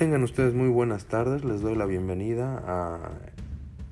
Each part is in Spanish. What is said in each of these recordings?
Tengan ustedes muy buenas tardes, les doy la bienvenida a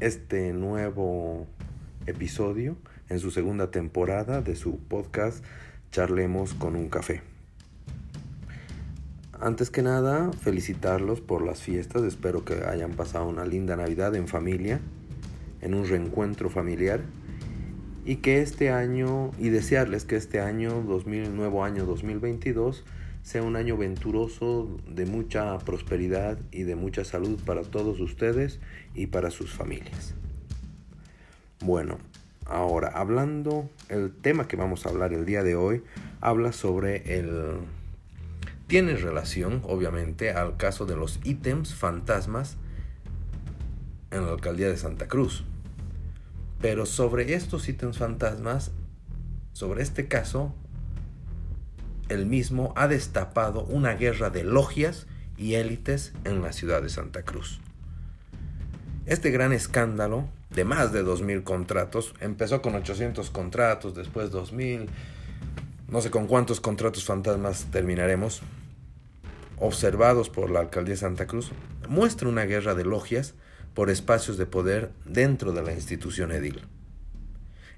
este nuevo episodio en su segunda temporada de su podcast Charlemos con un café. Antes que nada, felicitarlos por las fiestas, espero que hayan pasado una linda Navidad en familia, en un reencuentro familiar. Y que este año, y desearles que este año, 2000, nuevo año 2022, sea un año venturoso de mucha prosperidad y de mucha salud para todos ustedes y para sus familias. Bueno, ahora hablando, el tema que vamos a hablar el día de hoy habla sobre el... Tiene relación, obviamente, al caso de los ítems fantasmas en la alcaldía de Santa Cruz. Pero sobre estos ítems fantasmas, sobre este caso, el mismo ha destapado una guerra de logias y élites en la ciudad de Santa Cruz. Este gran escándalo de más de 2.000 contratos, empezó con 800 contratos, después 2.000, no sé con cuántos contratos fantasmas terminaremos, observados por la alcaldía de Santa Cruz, muestra una guerra de logias por espacios de poder dentro de la institución edil.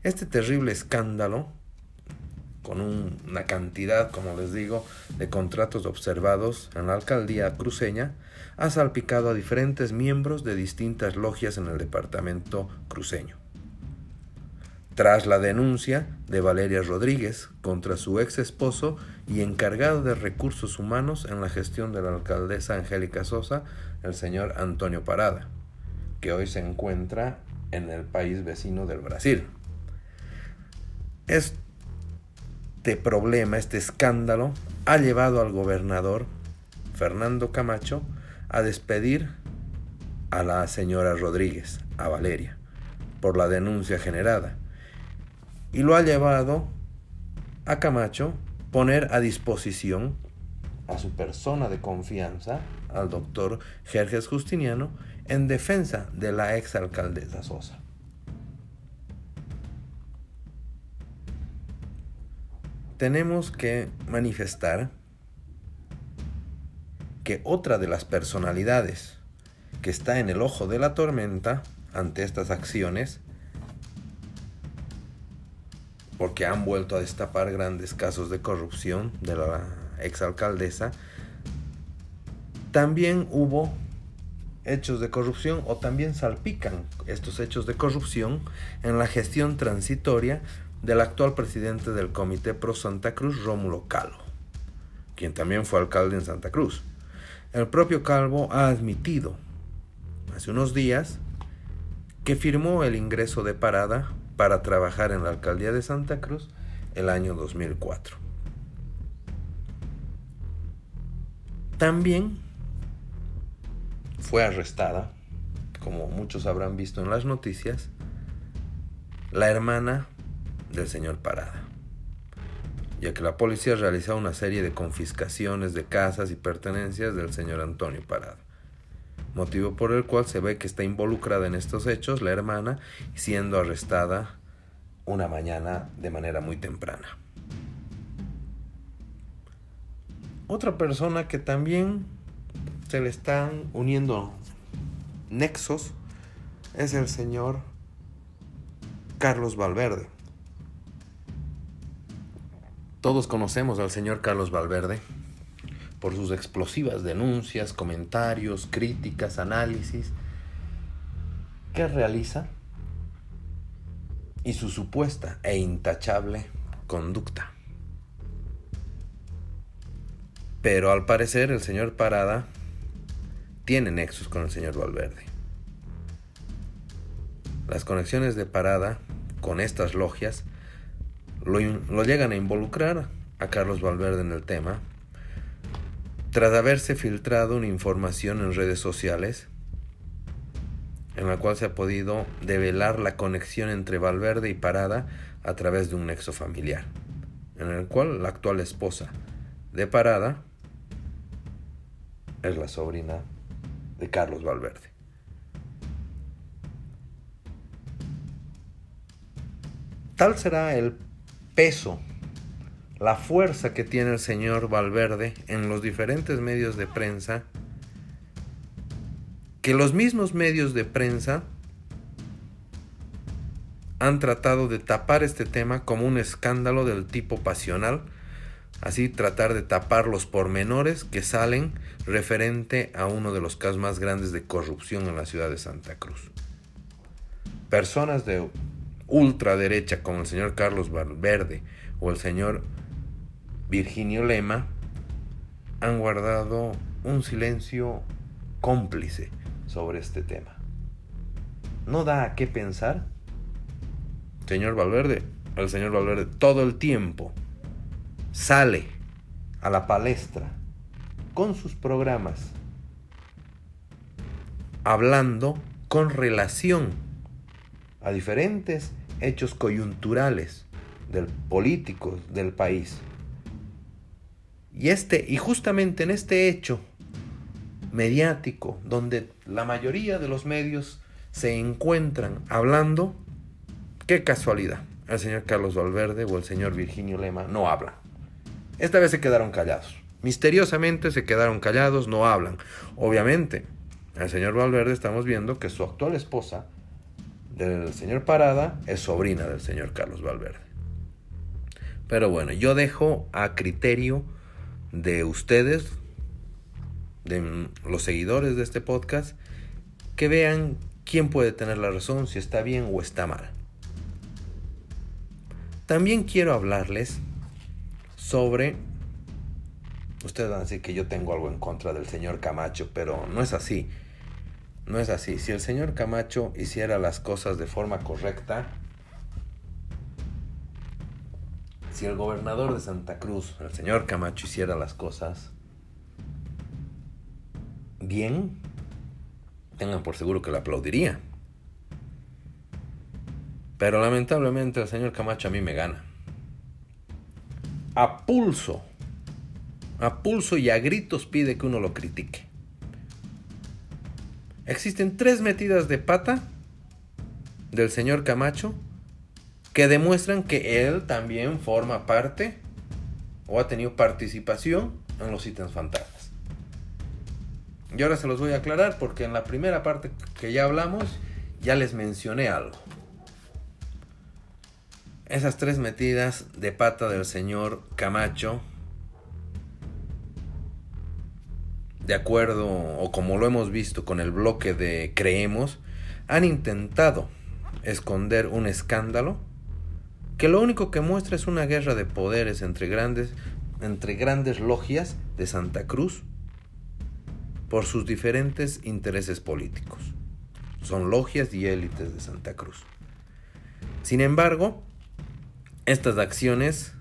Este terrible escándalo con una cantidad, como les digo, de contratos observados en la alcaldía cruceña, ha salpicado a diferentes miembros de distintas logias en el departamento cruceño. Tras la denuncia de Valeria Rodríguez contra su ex esposo y encargado de recursos humanos en la gestión de la alcaldesa Angélica Sosa, el señor Antonio Parada, que hoy se encuentra en el país vecino del Brasil. Este problema, este escándalo, ha llevado al gobernador Fernando Camacho a despedir a la señora Rodríguez, a Valeria, por la denuncia generada. Y lo ha llevado a Camacho poner a disposición a su persona de confianza, al doctor Jerjes Justiniano, en defensa de la exalcaldesa Sosa. Tenemos que manifestar que otra de las personalidades que está en el ojo de la tormenta ante estas acciones, porque han vuelto a destapar grandes casos de corrupción de la exalcaldesa, también hubo hechos de corrupción o también salpican estos hechos de corrupción en la gestión transitoria del actual presidente del Comité Pro Santa Cruz, Rómulo Calvo, quien también fue alcalde en Santa Cruz. El propio Calvo ha admitido hace unos días que firmó el ingreso de parada para trabajar en la alcaldía de Santa Cruz el año 2004. También fue arrestada, como muchos habrán visto en las noticias, la hermana del señor Parada, ya que la policía realizó una serie de confiscaciones de casas y pertenencias del señor Antonio Parada, motivo por el cual se ve que está involucrada en estos hechos la hermana, siendo arrestada una mañana de manera muy temprana. Otra persona que también se le están uniendo nexos es el señor Carlos Valverde. Todos conocemos al señor Carlos Valverde por sus explosivas denuncias, comentarios, críticas, análisis que realiza y su supuesta e intachable conducta. Pero al parecer el señor Parada tiene nexos con el señor Valverde. Las conexiones de Parada con estas logias lo, llegan a involucrar a Carlos Valverde en el tema, tras haberse filtrado una información en redes sociales en la cual se ha podido develar la conexión entre Valverde y Parada a través de un nexo familiar, en el cual la actual esposa de Parada es la sobrina de Carlos Valverde. Tal será el peso, la fuerza que tiene el señor Valverde en los diferentes medios de prensa que los mismos medios de prensa han tratado de tapar este tema como un escándalo del tipo pasional, así tratar de tapar los pormenores que salen referente a uno de los casos más grandes de corrupción en la ciudad de Santa Cruz. Personas de ultraderecha como el señor Carlos Valverde o el señor Virginio Lema han guardado un silencio cómplice sobre este tema. ¿No da a qué pensar? Señor Valverde, el señor Valverde todo el tiempo sale a la palestra con sus programas hablando con relación a diferentes hechos coyunturales del políticos del país. Y este y justamente en este hecho mediático donde la mayoría de los medios se encuentran hablando, qué casualidad, el señor Carlos Valverde o el señor Virginio Lema no hablan. Esta vez se quedaron callados. Misteriosamente se quedaron callados, no hablan. Obviamente, el señor Valverde estamos viendo que su actual esposa del señor Parada es sobrina del señor Carlos Valverde. Pero bueno, yo dejo a criterio de ustedes, de los seguidores de este podcast, que vean quién puede tener la razón, si está bien o está mal. También quiero hablarles sobre... Ustedes van a decir que yo tengo algo en contra del señor Camacho, pero no es así. No es así. Si el señor Camacho hiciera las cosas de forma correcta, si el gobernador de Santa Cruz, el señor Camacho, hiciera las cosas bien, tengan por seguro que lo aplaudiría. Pero lamentablemente el señor Camacho a mí me gana. A pulso, a pulso y a gritos pide que uno lo critique. Existen tres metidas de pata del señor Camacho que demuestran que él también forma parte o ha tenido participación en los ítems fantasmas. Y ahora se los voy a aclarar porque en la primera parte que ya hablamos ya les mencioné algo. Esas tres metidas de pata del señor Camacho, de acuerdo o como lo hemos visto con el bloque de Creemos, han intentado esconder un escándalo que lo único que muestra es una guerra de poderes entre grandes, entre grandes logias de Santa Cruz por sus diferentes intereses políticos. Son logias y élites de Santa Cruz. Sin embargo, estas acciones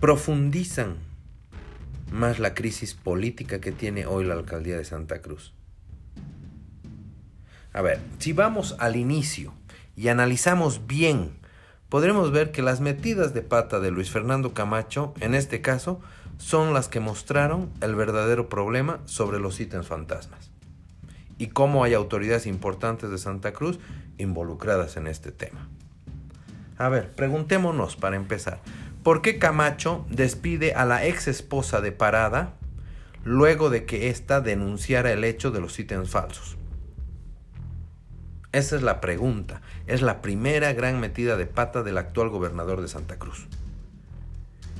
profundizan más la crisis política que tiene hoy la alcaldía de Santa Cruz. A ver, si vamos al inicio y analizamos bien, podremos ver que las metidas de pata de Luis Fernando Camacho, en este caso, son las que mostraron el verdadero problema sobre los ítems fantasmas y cómo hay autoridades importantes de Santa Cruz involucradas en este tema. A ver, preguntémonos para empezar. ¿Por qué Camacho despide a la ex esposa de Parada luego de que ésta denunciara el hecho de los ítems falsos? Esa es la pregunta. Es la primera gran metida de pata del actual gobernador de Santa Cruz.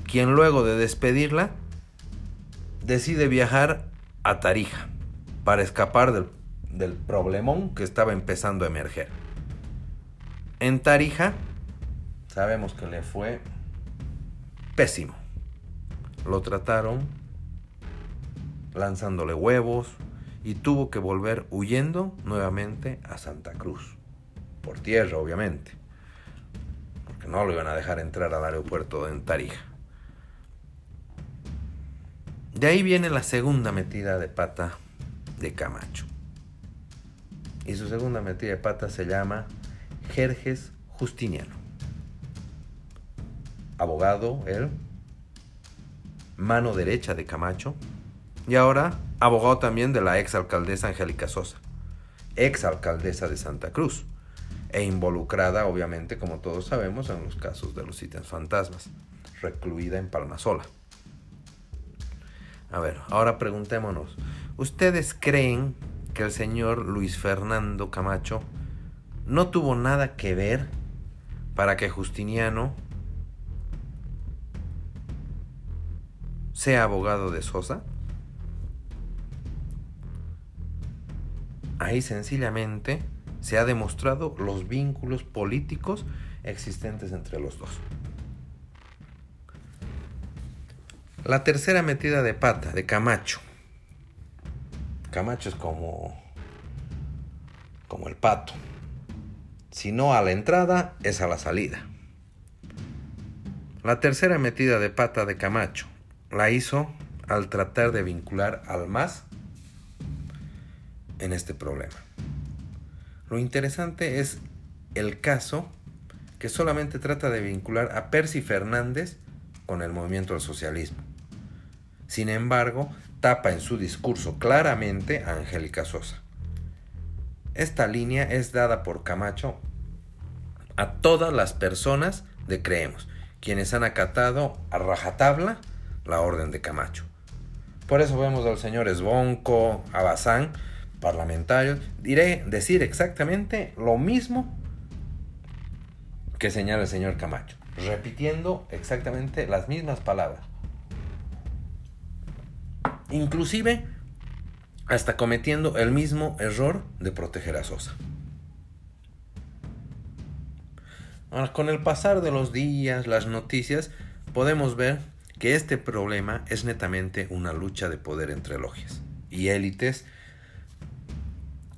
Quien luego de despedirla decide viajar a Tarija para escapar del, del problemón que estaba empezando a emerger. En Tarija sabemos que le fue pésimo. Lo trataron lanzándole huevos y tuvo que volver huyendo nuevamente a Santa Cruz. Por tierra, obviamente. Porque no lo iban a dejar entrar al aeropuerto de Tarija. De ahí viene la segunda metida de pata de Camacho. Y su segunda metida de pata se llama Jerjes Justiniano abogado él, mano derecha de Camacho, y ahora abogado también de la ex alcaldesa Angélica Sosa, ex alcaldesa de Santa Cruz, e involucrada obviamente, como todos sabemos, en los casos de los ítems fantasmas, recluida en Palmasola. A ver, ahora preguntémonos, ¿ustedes creen que el señor Luis Fernando Camacho no tuvo nada que ver para que Justiniano sea abogado de Sosa? Ahí sencillamente se ha demostrado los vínculos políticos existentes entre los dos. La tercera metida de pata de Camacho. Camacho es como como el pato. Si no a la entrada, es a la salida. La tercera metida de pata de Camacho la hizo al tratar de vincular al MAS en este problema. Lo interesante es el caso que solamente trata de vincular a Percy Fernández con el movimiento del socialismo. Sin embargo, tapa en su discurso claramente a Angélica Sosa. Esta línea es dada por Camacho a todas las personas de Creemos, quienes han acatado a rajatabla la orden de Camacho. Por eso vemos al señor Esbonco, a Bazán, parlamentarios, diré decir exactamente lo mismo que señala el señor Camacho, repitiendo exactamente las mismas palabras. Inclusive hasta cometiendo el mismo error de proteger a Sosa. Ahora, con el pasar de los días, las noticias, podemos ver que este problema es netamente una lucha de poder entre logias y élites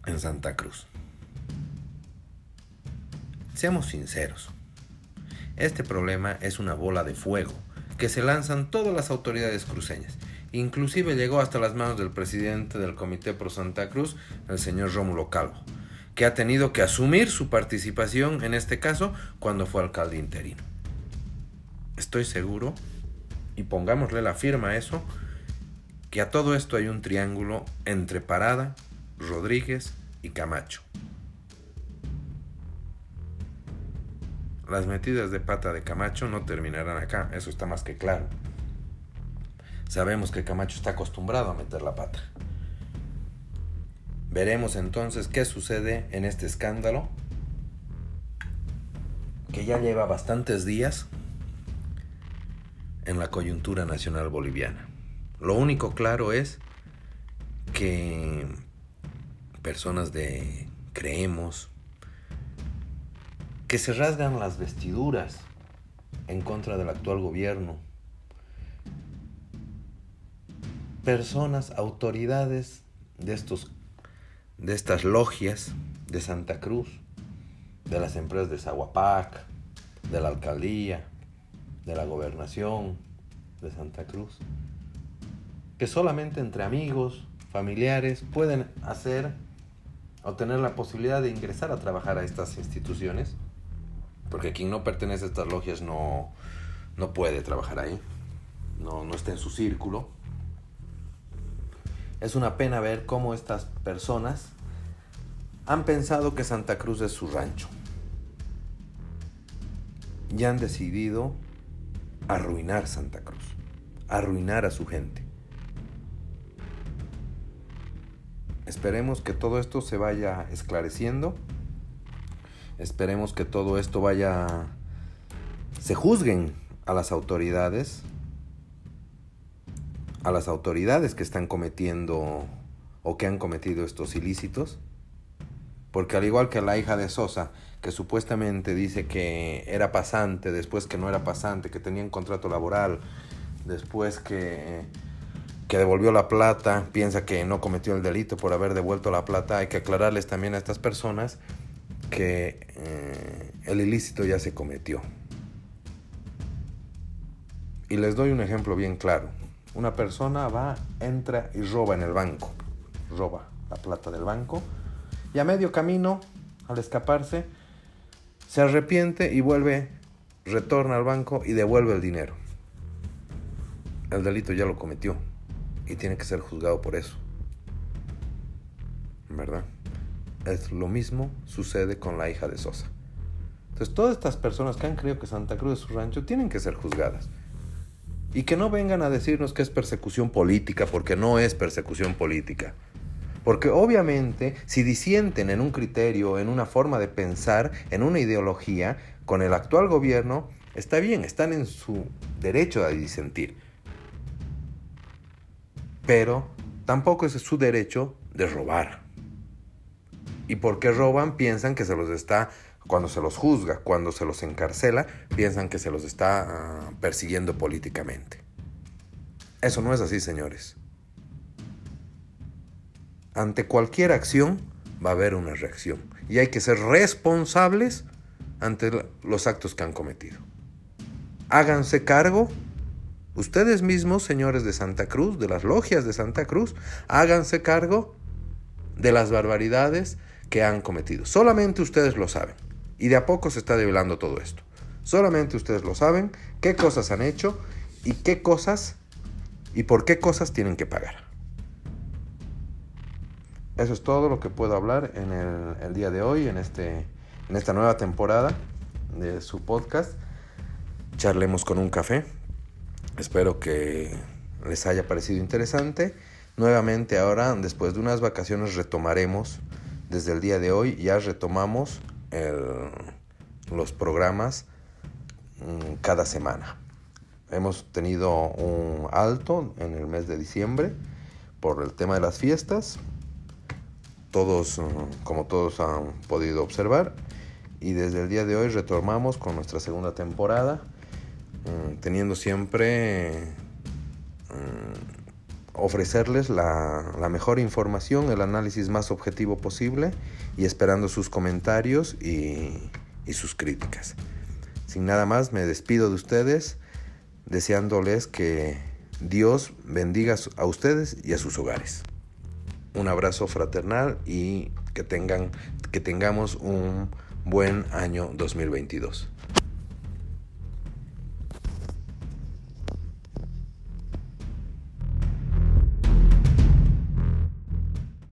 en Santa Cruz. Seamos sinceros, este problema es una bola de fuego que se lanzan todas las autoridades cruceñas. Inclusive llegó hasta las manos del presidente del Comité Pro Santa Cruz, el señor Rómulo Calvo, que ha tenido que asumir su participación en este caso cuando fue alcalde interino. Estoy seguro, y pongámosle la firma a eso, que a todo esto hay un triángulo entre Parada, Rodríguez y Camacho. Las metidas de pata de Camacho no terminarán acá, eso está más que claro. Sabemos que Camacho está acostumbrado a meter la pata. Veremos entonces qué sucede en este escándalo que ya lleva bastantes días en la coyuntura nacional boliviana. Lo único claro es que personas de creemos que se rasgan las vestiduras en contra del actual gobierno. Personas, autoridades de estos de estas logias de Santa Cruz, de las empresas de Zaguapac, de la alcaldía, de la gobernación de Santa Cruz, que solamente entre amigos, familiares pueden hacer o tener la posibilidad de ingresar a trabajar a estas instituciones, porque quien no pertenece a estas logias no, no puede trabajar ahí, no, no está en su círculo. Es una pena ver cómo estas personas han pensado que Santa Cruz es su rancho y han decidido arruinar Santa Cruz, arruinar a su gente. Esperemos que todo esto se vaya esclareciendo. Esperemos que todo esto vaya... se juzguen a las autoridades. A las autoridades que están cometiendo o que han cometido estos ilícitos. Porque al igual que la hija de Sosa, que supuestamente dice que era pasante, después que no era pasante, que tenía un contrato laboral, después que que devolvió la plata, piensa que no cometió el delito por haber devuelto la plata. Hay que aclararles también a estas personas que eh, el ilícito ya se cometió. Y les doy un ejemplo bien claro. Una persona va, entra y roba en el banco. Roba la plata del banco. Y a medio camino, al escaparse, se arrepiente y vuelve, retorna al banco y devuelve el dinero. El delito ya lo cometió y tiene que ser juzgado por eso. ¿Verdad? Es lo mismo sucede con la hija de Sosa. Entonces todas estas personas que han creído que Santa Cruz es su rancho tienen que ser juzgadas. Y que no vengan a decirnos que es persecución política, porque no es persecución política. Porque obviamente si disienten en un criterio, en una forma de pensar, en una ideología, con el actual gobierno, está bien, están en su derecho a disentir. Pero tampoco es su derecho de robar. ¿Y porque roban? Piensan que se los está, cuando se los juzga, cuando se los encarcela, piensan que se los está ah, persiguiendo políticamente. Eso no es así, señores. Ante cualquier acción va a haber una reacción. Y hay que ser responsables ante los actos que han cometido. Háganse cargo Ustedes mismos, señores de Santa Cruz, de las logias de Santa Cruz, háganse cargo de las barbaridades que han cometido. Solamente ustedes lo saben. Y de a poco se está develando todo esto. Solamente ustedes lo saben, qué cosas han hecho y qué cosas y por qué cosas tienen que pagar. Eso es todo lo que puedo hablar en el, día de hoy, en, este, en esta nueva temporada de su podcast. Charlemos con un café. Espero que les haya parecido interesante. Nuevamente ahora, después de unas vacaciones, retomaremos desde el día de hoy, ya retomamos los programas mm, cada semana. Hemos tenido un alto en el mes de diciembre por el tema de las fiestas. Todos, mm, como todos han podido observar. Y desde el día de hoy retomamos con nuestra segunda temporada Mm, teniendo siempre mm, ofrecerles la, mejor información, el análisis más objetivo posible y esperando sus comentarios y, y sus críticas. Sin nada más, me despido de ustedes deseándoles que Dios bendiga a ustedes y a sus hogares. Un abrazo fraternal y que, tengan, que tengamos un buen año 2022.